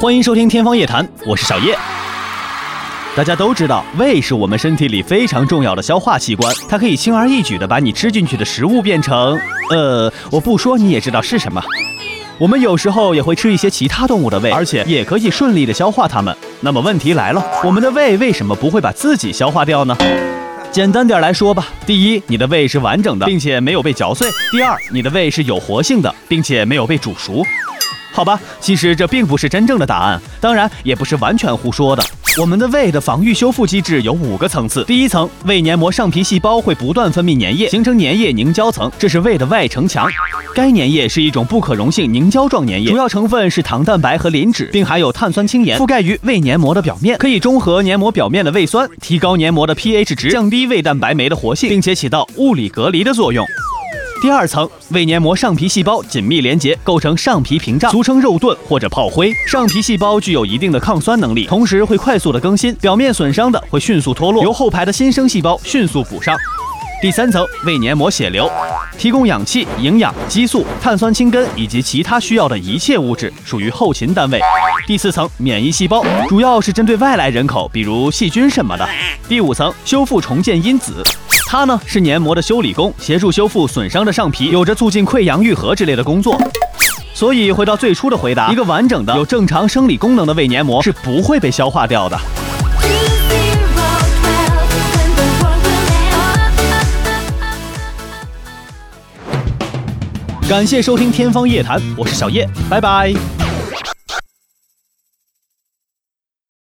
欢迎收听《天方夜谭》，我是小叶。大家都知道，胃是我们身体里非常重要的消化器官，它可以轻而易举地把你吃进去的食物变成……呃，我不说你也知道是什么。我们有时候也会吃一些其他动物的胃，而且也可以顺利地消化它们。那么问题来了，我们的胃为什么不会把自己消化掉呢？简单点来说吧，第一，你的胃是完整的，并且没有被嚼碎；第二，你的胃是有活性的，并且没有被煮熟。好吧，其实这并不是真正的答案，当然也不是完全胡说的。我们的胃的防御修复机制有五个层次。第一层，胃黏膜上皮细胞会不断分泌粘液，形成粘液凝胶层，这是胃的外城墙。该粘液是一种不可溶性凝胶状粘液，主要成分是糖蛋白和磷脂，并含有碳酸氢盐，覆盖于胃黏膜的表面，可以中和黏膜表面的胃酸，提高黏膜的 pH 值，降低胃蛋白酶的活性，并且起到物理隔离的作用。第二层，胃黏膜上皮细胞紧密连接，构成上皮屏障，俗称肉盾或者炮灰。上皮细胞具有一定的抗酸能力，同时会快速的更新，表面损伤的会迅速脱落，由后排的新生细胞迅速补上。第三层，胃黏膜血流，提供氧气、营养、激素、碳酸氢根以及其他需要的一切物质，属于后勤单位。第四层，免疫细胞，主要是针对外来人口，比如细菌什么的。第五层，修复重建因子。它呢是黏膜的修理工，协助修复损伤的上皮，有着促进溃疡愈合之类的工作。所以回到最初的回答，一个完整的有正常生理功能的胃黏膜是不会被消化掉的。感谢收听《天方夜谭》，我是小叶，拜拜。